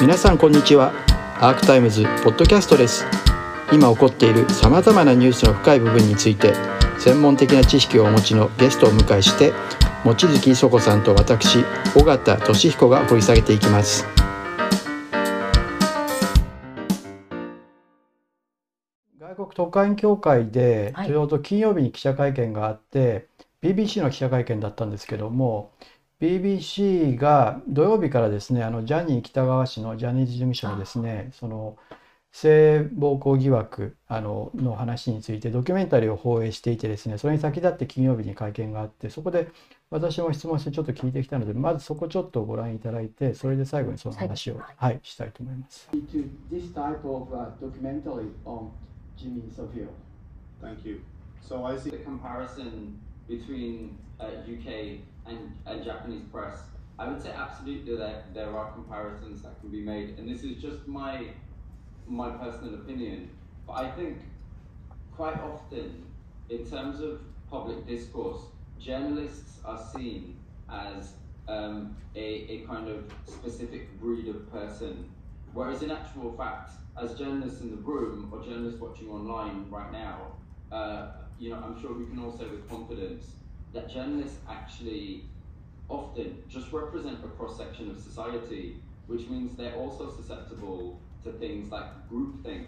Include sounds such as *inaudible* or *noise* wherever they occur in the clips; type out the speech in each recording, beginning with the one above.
皆さんこんにちは。アークタイムズポッドキャストです。今起こっているさまざまなニュースの深い部分について専門的な知識をお持ちのゲストをお迎えして望月磯子さんと私尾形俊彦が掘り下げていきます。外国特派員協会ではい。ちょうど金曜日に記者会見があって、BBC の記者会見だったんですけども BBC が土曜日からですねあのジャニー喜多川氏のジャニーズ事務所のですねその性暴行疑惑あのの話についてドキュメンタリーを放映していてですねそれに先立って金曜日に会見があってそこで私も質問してちょっと聞いてきたのでまずそこちょっとご覧いただいてそれで最後にその話を、はい、したいと思います。Thank you. So I see the comparison between uh, UK and, Japanese press, I would say absolutely there, there are comparisons that can be made, and this is just my my personal opinion. But I think quite often, in terms of public discourse, journalists are seen as um, a, a kind of specific breed of person, whereas in actual fact, as journalists in the room or journalists watching online right now, uh, you know, I'm sure we can all say with confidence that journalists actually often just represent a cross section of society, which means they're also susceptible to things like groupthink.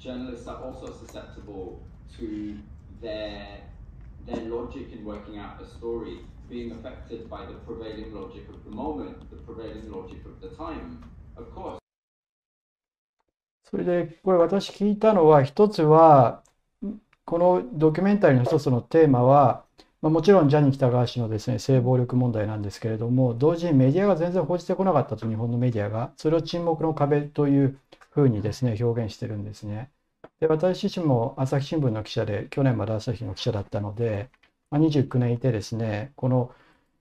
Journalists are also susceptible to their their logic in working out a story being affected by the prevailing logic of the moment, the prevailing logic of the time. Of course. それでこれ私聞いたのは一つはこのドキュメンタリーの一つのテーマは、まあ、もちろんジャニー喜多川氏のですね性暴力問題なんですけれども同時にメディアが全然報じてこなかったと日本のメディアがそれを沈黙の壁というふうにですね表現してるんですね。で私自身も朝日新聞の記者で去年まで朝日の記者だったので、まあ、29年いてですねこの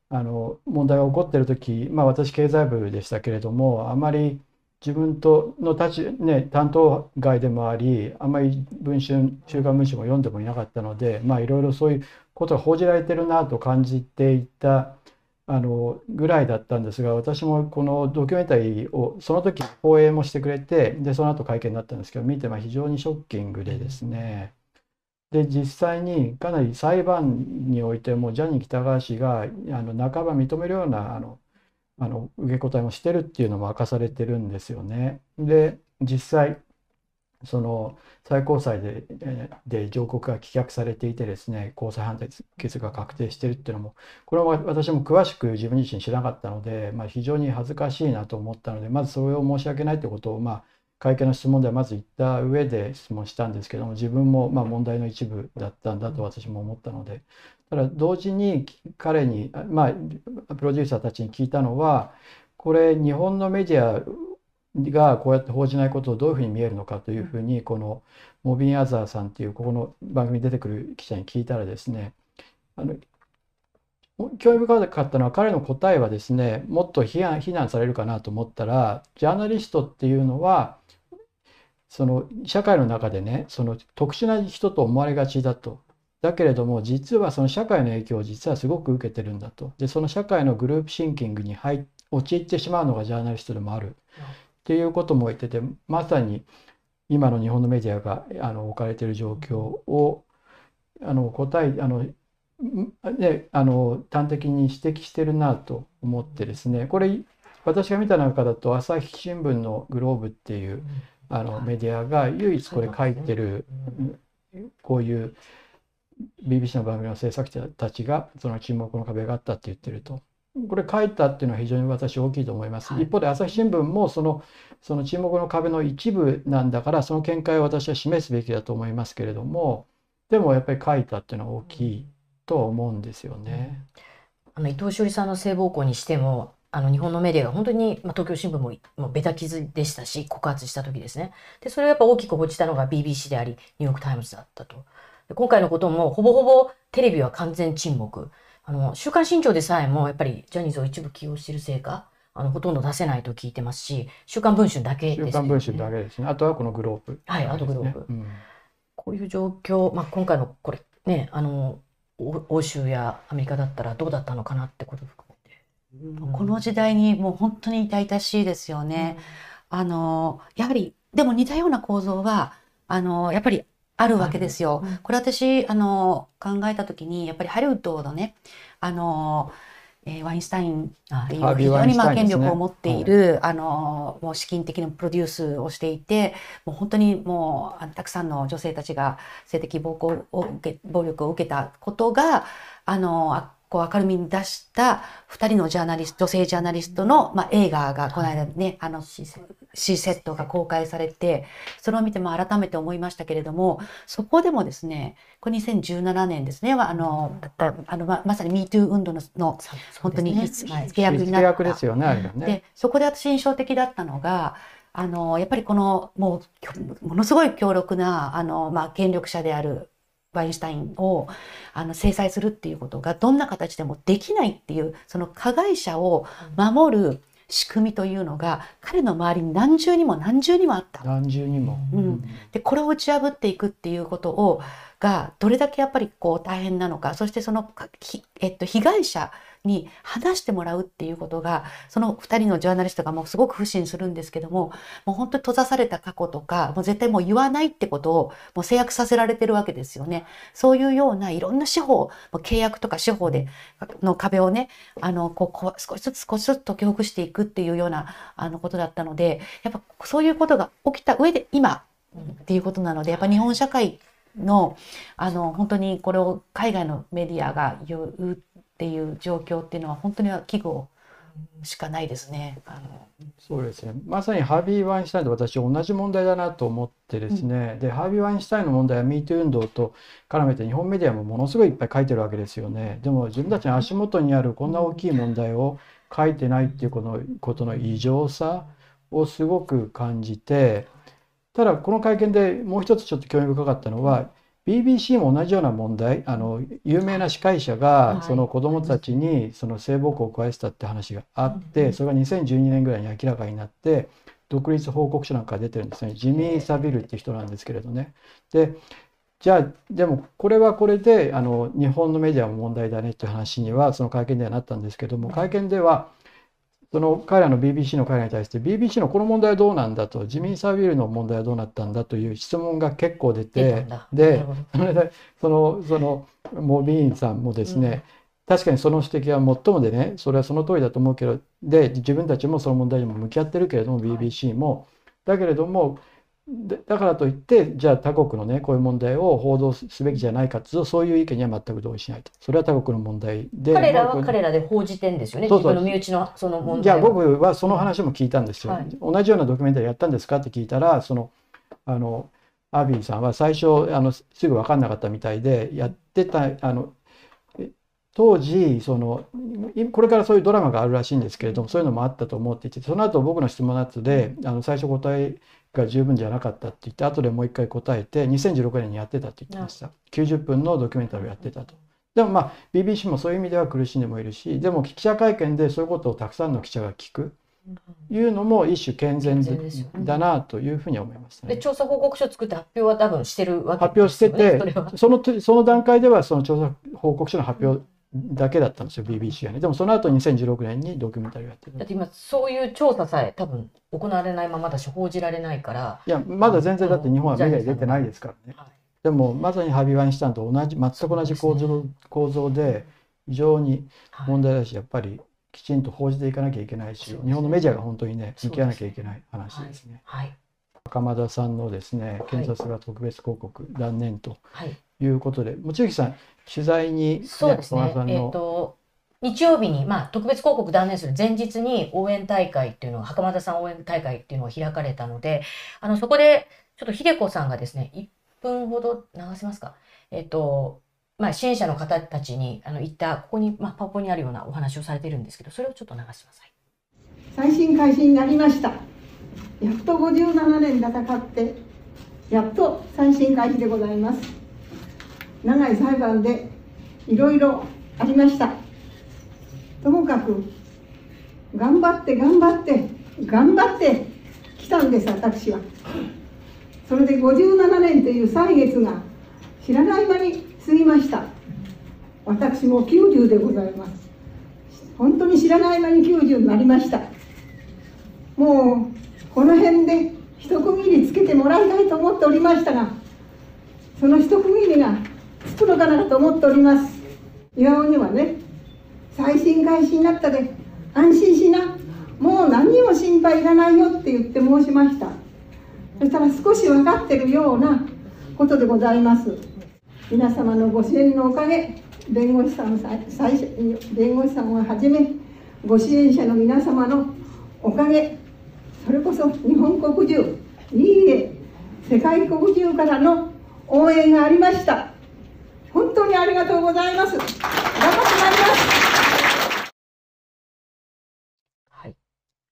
あの問題が起こっている時、まあ、私経済部でしたけれどもあまり自分との立ち、ね、担当外でもありあまり文春週刊文春も読んでもいなかったのでいろいろそういうことが報じられてるなと感じていたあのぐらいだったんですが私もこのドキュメンタリーをその時放映もしてくれてでその後会見になったんですけど見てまあ非常にショッキングでですねで実際にかなり裁判においてもジャニー喜多川氏があの半ば認めるようなあのあの受け答えもしてるっていうのも明かされてるんですよね。で実際その最高裁でで上告が棄却されていてですね高裁判決が確定しているっていうのもこれは私も詳しく自分自身知らなかったので、まあ、非常に恥ずかしいなと思ったのでまずそれを申し訳ないということをまあ会見の質問ではまず言った上で質問したんですけども自分もまあ問題の一部だったんだと私も思ったのでただ同時に彼にまあプロデューサーたちに聞いたのはこれ日本のメディアがこうやって報じないことをどういうふうに見えるのかというふうにこのモビン・アザーさんっていうここの番組に出てくる記者に聞いたらですねあの興味深かったのは彼の答えはですねもっと批判非難されるかなと思ったらジャーナリストっていうのはその社会の中でねその特殊な人と思われがちだと。だけれども実はその社会の影響を実はすごく受けてるんだと。でその社会のグループシンキングに入陥ってしまうのがジャーナリストでもあるっていうことも言っててまさに今の日本のメディアがあの置かれている状況をあの答えあのんね、あの端的に指摘してるなと思ってですねこれ私が見た中だと朝日新聞のグローブっていうあのメディアが唯一これ書いてるこういう BBC の番組の制作者たちがその沈黙の壁があったって言ってると。これ書いたっていうのは非常に私大きいと思います。はい。一方で朝日新聞もそのその沈黙の壁の一部なんだからその見解を私は示すべきだと思いますけれどもでもやっぱり書いたっていうのは大きいとは思うんですよね。あの伊藤詩織さんの性暴行にしてもあの日本のメディアが本当に、まあ、東京新聞ももうベタ傷でしたし告発した時ですね。でそれをやっぱ大きく報じたのが BBC でありニューヨーク・タイムズだったと。で今回のこともほぼほぼテレビは完全沈黙あの週刊新潮でさえもやっぱりジャニーズを一部起用しているせいかあのほとんど出せないと聞いてますし週刊文春だけですよね。週刊文春だけですね。あとはこのグローブ、はいあとグローブ。うん。こういう状況、まあ、今回のこれねあの欧欧州やアメリカだったらどうだったのかなってことを含めて。この時代にもう本当に痛々しいですよね。あの、やはり、でも似たような構造は、あの、やっぱりあるわけですよ。これ私、あの、考えたときに、やっぱりハリウッドのね、あの、えー、ワインスタインっていう非常にまあ権力を持っている、あの、もう資金的なプロデュースをしていて、もう本当にもうたくさんの女性たちが性的暴行を受け、暴力を受けたことが、あの、こう明るみに出した二人のジャーナリスト、女性ジャーナリストの、まあ、映画がこの間ね、あの、シーセット。が公開されて、それを見ても改めて思いましたけれども、そこでもですね、これ2017年ですね、あの、あのままさに MeToo 運動のの本当に火付け役になった。ですよね、あれね。で、そこで私印象的だったのが、あの、やっぱりこの、もう、ものすごい強力な、あの、まあ、権力者であるワインシュタインをあの制裁するっていうことがどんな形でもできないっていうその加害者を守る仕組みというのが彼の周りに何重にも何重にもあった。何重にも。うん、でこれを打ち破っていくっていうことをがどれだけやっぱりこう大変なのかそしてその、えっと、被害者に話してもらうっていうことが、その2人のジャーナリストがもうすごく不信するんですけども、もう本当に閉ざされた過去とか、もう絶対もう言わないってことをもう制約させられてるわけですよね。そういうようないろんな司法、契約とか司法での壁をね、あの、こう、少しずつ少しずつ解きほぐしていくっていうようなあのことだったので、やっぱそういうことが起きた上で今っていうことなので、やっぱ日本社会の、あの、本当にこれを海外のメディアが言うっていう状況っていうのは本当に危惧しかないですね。あのそうですね。まさにハービー・ワインシュタインと私同じ問題だなと思ってですね。うん、で、ハービー・ワインシュタインの問題は MeToo 運動と絡めて日本メディアもものすごいいっぱい書いてるわけですよね。でも自分たちの足元にあるこんな大きい問題を書いてないっていうこのことの異常さをすごく感じて、ただこの会見でもう一つちょっと興味深かったのは、BBC も同じような問題あの有名な司会者がその子どもたちにその性暴行を加えてたって話があってそれが2012年ぐらいに明らかになって独立報告書なんか出てるんですね。ジミー・サビルっていう人なんですけれどね。でじゃあでもこれはこれであの日本のメディアも問題だねっていう話にはその会見ではなったんですけども会見ではその彼らの BBC の彼らに対して BBC のこの問題はどうなんだと自民サービルの問題はどうなったんだという質問が結構出てで *laughs* そのそのモビーンさんもですね、うん、確かにその指摘は最もでねそれはその通りだと思うけどで自分たちもその問題にも向き合ってるけれども BBC も、だけれどもだからといってじゃあ他国のねこういう問題を報道すべきじゃないかというとそういう意見には全く同意しないと。それは他国の問題で。彼らは彼らで報じてんですよね。そうそう。自分の身内のその問題じゃあ僕はその話も聞いたんです。よ、はい、同じようなドキュメンタリーやったんですか？って聞いたらそのあのアビーさんは最初あのすぐ分かんなかったみたいでやってたあの当時そのこれからそういうドラマがあるらしいんですけれどもそういうのもあったと思っていてその後僕の質問のやつであの最初答えが十分じゃなかったって言って後でもう一回答えて2016年にやってたって言ってました、90分のドキュメンタリーをやってたと。でもまあ BBC もそういう意味では苦しんでもいるしでも記者会見でそういうことをたくさんの記者が聞く。いうのも一種健全だなというふうに思います、ね、で調査報告書を作って発表は多分してるわけですよね。発表しててそのその段階ではその調査報告書の発表だけだったんですよ BBC がね。でもその後2016年にドキュメンタリーをやってる。だって今そういう調査さえ多分行われないままだし報じられないから。いやまだ全然だって日本はメディア出てないですからね、はい、でもまさにハビー・ワインシュタインと同じ全く同じ構造,、構造で非常に問題だし、やっぱりきちんと報じていかなきゃいけないし、日本のメディアが本当にね向き合わなきゃいけない話ですね。はい、袴田さんのですね検察が特別広告断念ということで、望月さん取材に、ね、そうですね。えっ、ー、と日曜日に、まあ、特別広告断念する前日に応援大会っていうのが、袴田さん応援大会っていうのが開かれたので、あの、そこで、ちょっと秀子さんがですね、1分ほど流せますか？えっ、ー、と、まあ、支援者の方たちに、あの、言った、ここに、まあ、パポにあるようなお話をされているんですけど、それをちょっと流します。再審開始になりました。やっと57年戦って、やっと再審開始でございます。長い裁判でいろいろありました。ともかく頑張って頑張って頑張ってきたんです私は。それで57年という歳月が知らない間に過ぎました。私も90でございます。本当に知らない間に90になりました。もうこの辺で一区切りつけてもらいたいと思っておりましたがその一区切りがつくのかなと思っております。岩尾にはね再審開始になったで安心しなもう何にも心配いらないよって言って申しました。そしたら少し分かってるようなことでございます。皆様のご支援のおかげ弁護士さん最最初弁護士さんをはじめご支援者の皆様のおかげそれこそ日本国中いいえ世界国中からの応援がありました。本当にありがとうございます。頑張ってまいります。はい。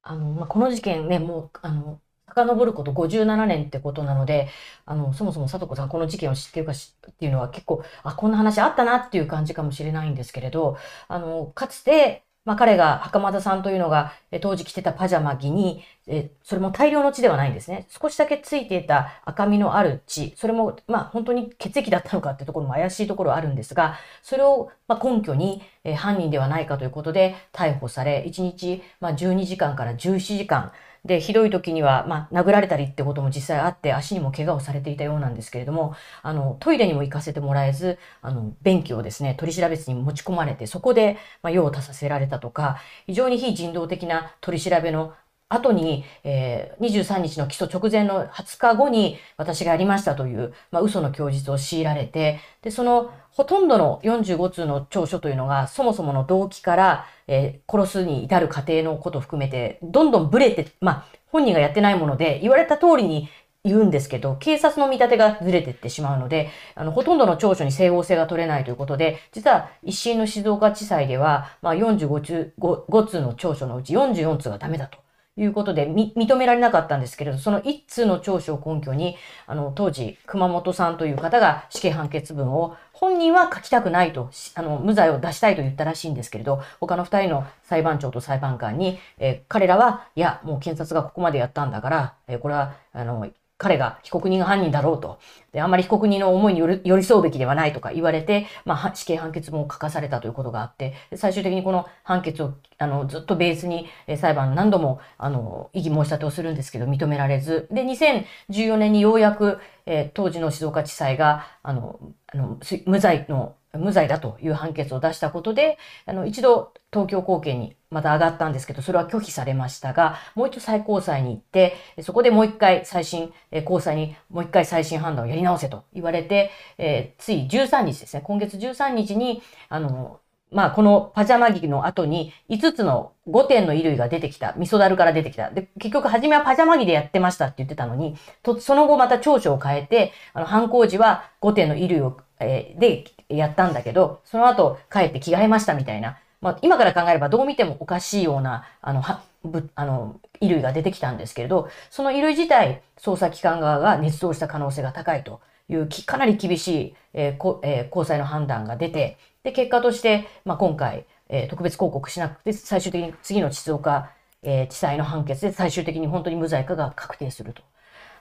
あの、まあ、この事件ね、もう、あの、遡ること57年ってことなので、あの、そもそも里子さんこの事件を知ってるかしっていうのは結構、あ、こんな話あったなっていう感じかもしれないんですけれど、あの、かつて、まあ、彼が、袴田さんというのが、え当時着てたパジャマ着に、えそれも大量の血ではないんですね。少しだけついていた赤みのある血、それも、まあ、本当に血液だったのかってところも怪しいところあるんですが、それを、ま、根拠に、え犯人ではないかということで逮捕され、1日、ま、12時間から17時間、で、ひどい時には、まあ、殴られたりってことも実際あって、足にも怪我をされていたようなんですけれども、あの、トイレにも行かせてもらえず、あの、便器をですね、取り調べ室に持ち込まれて、そこで、まあ、用を足させられたとか、非常に非人道的な取り調べの後に、えー23日の起訴直前の20日後に私がやりましたという、まあ、嘘の供述を強いられて、で、そのほとんどの45通の調書というのが、そもそもの動機から、えー殺すに至る過程のことを含めて、どんどんブレて、まあ、本人がやってないもので、言われた通りに言うんですけど、警察の見立てがずれてってしまうので、あの、ほとんどの調書に整合性が取れないということで、実は一審の静岡地裁では、まあ、45通、5通の調書のうち44通がダメだと。いうことで、み認められなかったんですけれど、その一通の聴取を根拠に、あの、当時、熊本さんという方が死刑判決文を、本人は書きたくないと、あの、無罪を出したいと言ったらしいんですけれど、他の二人の裁判長と裁判官に、えー彼らは、いや、もう検察がここまでやったんだから、えーこれは、あの、彼が被告人が犯人だろうと。で、あんまり被告人の思いに寄り添うべきではないとか言われて、まあ、死刑判決も書かされたということがあって、最終的にこの判決を、あの、ずっとベースに、裁判何度も、あの、異議申し立てをするんですけど、認められず、で、2014年にようやく、え当時の静岡地裁が、あの、あの、無罪の、無罪だという判決を出したことで、あの、一度東京高検にまた上がったんですけど、それは拒否されましたが、もう一度最高裁に行って、そこでもう一回再審、えー高裁にもう一回再審判断をやり直せと言われて、えーつい13日ですね、今月13日に、あの、まあ、このパジャマ着の後に5つの5点の衣類が出てきた。味噌だるから出てきた。で、結局初めはパジャマ着でやってましたって言ってたのに、とその後また調書を変えて、あの、犯行時は5点の衣類を、えーでやったんだけど、その後帰って着替えましたみたいな。まあ、今から考えればどう見てもおかしいような、あの、は、ぶ、あの、衣類が出てきたんですけれど、その衣類自体、捜査機関側が捏造した可能性が高いという、かなり厳しい、えーこえー高裁の判断が出て、で、結果として、まあ、今回、えー特別抗告しなくて、最終的に次の静岡、えー地裁の判決で最終的に本当に無罪かが確定すると。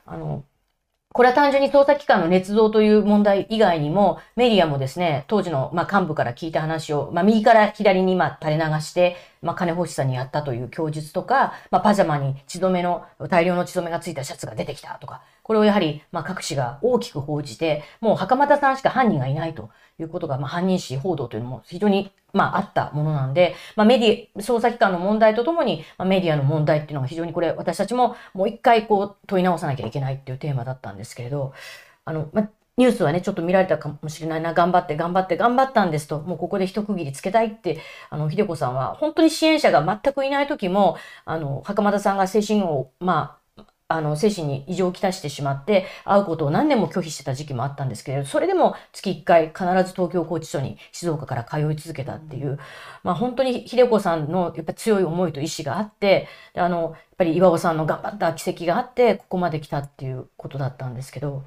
あの、これは単純に捜査機関の捏造という問題以外にも、メディアもですね、当時の、ま、幹部から聞いた話を、まあ、右から左に、ま、垂れ流して、まあ、金欲しさにやったという供述とか、まあ、パジャマに血染めの、大量の血染めがついたシャツが出てきたとか、これをやはり、ま、各紙が大きく報じて、もう袴田さんしか犯人がいないと。いうことが、まあ、犯人誌報道というのも非常に、まあ、あったものなんで、まあ、メディア、捜査機関の問題とともに、まあ、メディアの問題っていうのが非常にこれ、私たちももう一回こう問い直さなきゃいけないっていうテーマだったんですけれど、あの、まあ、ニュースはね、ちょっと見られたかもしれないな、頑張って、頑張って、頑張ったんですと、もうここで一区切りつけたいって、あの、秀子さんは、本当に支援者が全くいない時も、あの、袴田さんが精神を、まあ、あの、精神に異常をきたしてしまって、会うことを何年も拒否してた時期もあったんですけれど、それでも月1回必ず東京拘置所に静岡から通い続けたっていう、まあ本当に秀子さんのやっぱ強い思いと意志があって、であの、やっぱり岩尾さんの頑張った奇跡があって、ここまで来たっていうことだったんですけど、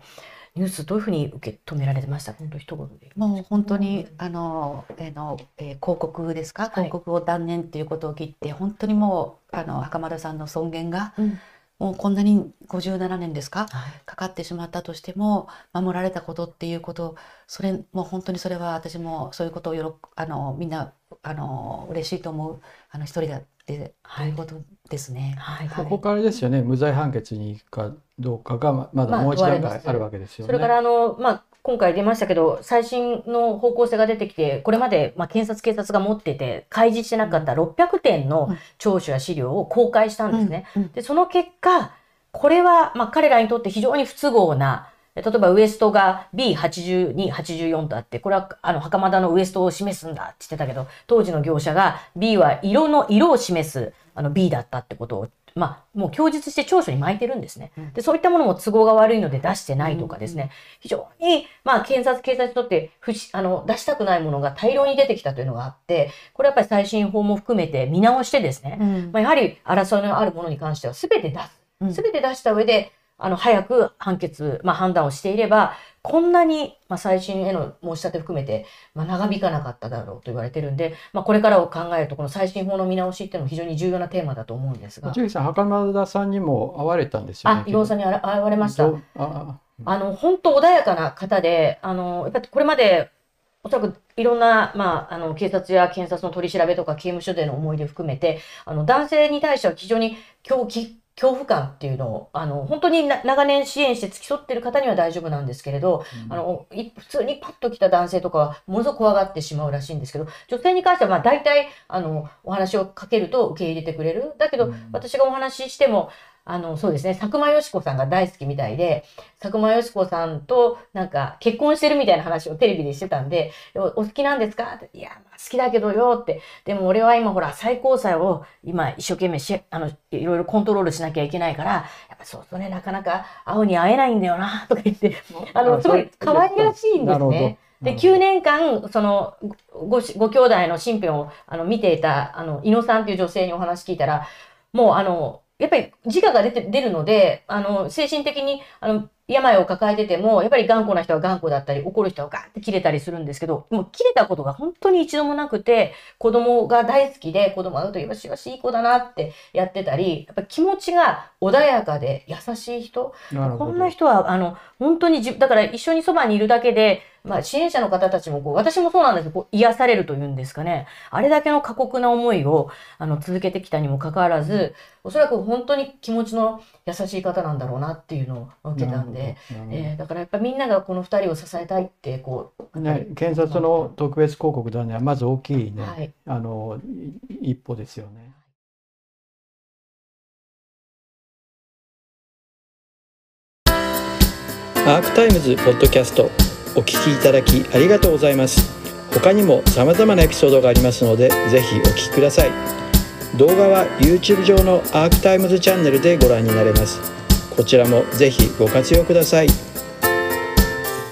ニュースどういうふうに受け止められてました？本当一言で。もう本当にあの、えーのえー広告ですか？はい。広告を断念っていうことを切って、本当にもうあの袴田さんの尊厳がうんもうこんなに57年ですか？はい。かかってしまったとしても守られたことっていうことそれもう本当にそれは私もそういうことをよろあのみんなあの嬉しいと思うあの一人だってということですね。はいここからですよね、無罪判決に行くかどうかがままだまあもう一段階あるわけですよね。それからあの、まあ、今回出ましたけど、最新の方向性が出てきて、これまで、まあ、検察、警察が持ってて、開示してなかった600点の聴取や資料を公開したんですね。で、その結果、これは、まあ、彼らにとって非常に不都合な、例えばウエストが B82、84とあって、これはあの袴田のウエストを示すんだって言ってたけど、当時の業者が B は色の色を示すあの B だったってことを、まあ、もう供述して調書に巻いてるんですね。で、そういったものも都合が悪いので出してないとかですね、非常に、まあ、検察、警察にとって不しあの出したくないものが大量に出てきたというのがあって、これやっぱり最新法も含めて見直してですね、うん。まあ、やはり争いのあるものに関しては全て出うん。す。全て出した上で、あの、早く判決、まあ、判断をしていれば、こんなに、まあ、最新への申し立て含めて、まあ、長引かなかっただろうと言われてるんで、まあ、これからを考えると、この最新法の見直しっていうのも非常に重要なテーマだと思うんですが。さん、袴田さんにも会われたんですよね。あ、伊藤さんに会われました。ああの、本当穏やかな方で、あの、やっぱりこれまで、おそらくいろんな、まあ、あの、警察や検察の取り調べとか刑務所での思い出含めて、あの、男性に対しては非常に恐き恐怖感っていうのを、あの、本当にな長年支援して付き添ってる方には大丈夫なんですけれど、あの、い普通にパッと来た男性とかは、ものすごく怖がってしまうらしいんですけど、女性に関しては、まあ、大体、あの、お話をかけると受け入れてくれる。だけど、私がお話ししても、あの、そうですね、佐久間よし子さんが大好きみたいで、佐久間よし子さんとなんか結婚してるみたいな話をテレビでしてたんで、おお好きなんですか？って、いや、まあ好きだけどよって。でも俺は今ほら最高裁を今一生懸命し、あの、いろいろコントロールしなきゃいけないから、やっぱそうするとね、なかなか会うに会えないんだよな、とか言って、あの、すごい可愛らしいんですね。で、なるほど。9年間、その、ご、ご兄弟の身辺を、あの、見ていた、あの、伊野さんっていう女性にお話聞いたら、もう、あの、やっぱり自我が出て、出るので、あの、精神的に、あの、病を抱えてても、やっぱり頑固な人は頑固だったり、怒る人はガーって切れたりするんですけど、もう切れたことが本当に一度もなくて、子供が大好きで、子供が会うとよしよしいい子だなってやってたり、やっぱ気持ちが穏やかで優しい人、こんな人は、あの、本当にじ、だから一緒にそばにいるだけで、まあ支援者の方たちもこう、私もそうなんですけど、こう癒されるというんですかね。あれだけの過酷な思いを、あの、続けてきたにもかかわらず、おそらく本当に気持ちの優しい方なんだろうなっていうのを受けたんで、えーだからやっぱりみんながこの二人を支えたいって、こう、ね、検察の特別広告団にはまず大きいね、はい。あのい一歩ですよね。アークタイムズポッドキャストお聞きいただきありがとうございます。他にも様々なエピソードがありますので、ぜひお聞きください。動画は YouTube 上のアークタイムズチャンネルでご覧になれます。こちらもぜひご活用ください。